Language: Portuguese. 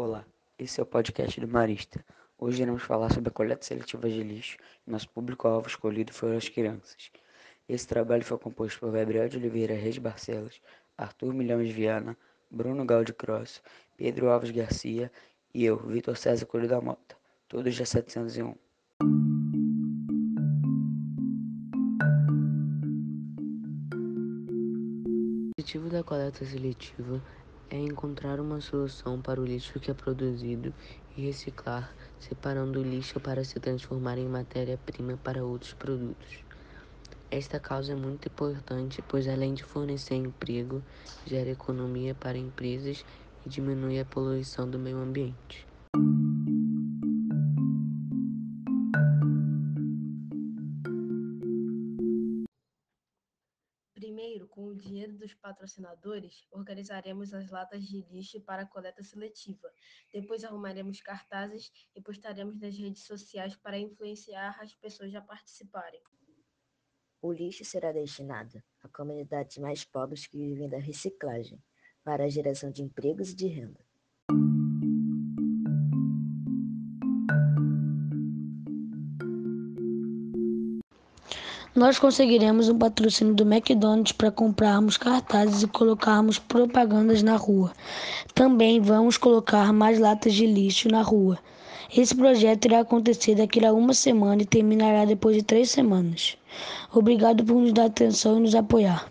Olá, esse é o podcast do Marista. Hoje iremos falar sobre a coleta seletiva de lixo nosso público-alvo escolhido foram as crianças. Esse trabalho foi composto por Gabriel de Oliveira Reis Barcelos, Arthur Milhões Viana, Bruno Gaudi Cross, Pedro Alves Garcia e eu, Vitor César Coelho da Mota, todos já 701. O objetivo da coleta seletiva é encontrar uma solução para o lixo que é produzido e reciclar, separando o lixo para se transformar em matéria-prima para outros produtos. Esta causa é muito importante, pois além de fornecer emprego, gera economia para empresas e diminui a poluição do meio ambiente. Primeiro, com o dinheiro dos patrocinadores, organizaremos as latas de lixo para coleta seletiva. Depois arrumaremos cartazes e postaremos nas redes sociais para influenciar as pessoas a participarem. O lixo será destinado a comunidades mais pobres que vivem da reciclagem, para a geração de empregos e de renda. Nós conseguiremos um patrocínio do McDonald's para comprarmos cartazes e colocarmos propagandas na rua. Também vamos colocar mais latas de lixo na rua. Esse projeto irá acontecer daqui a uma semana e terminará depois de três semanas. Obrigado por nos dar atenção e nos apoiar.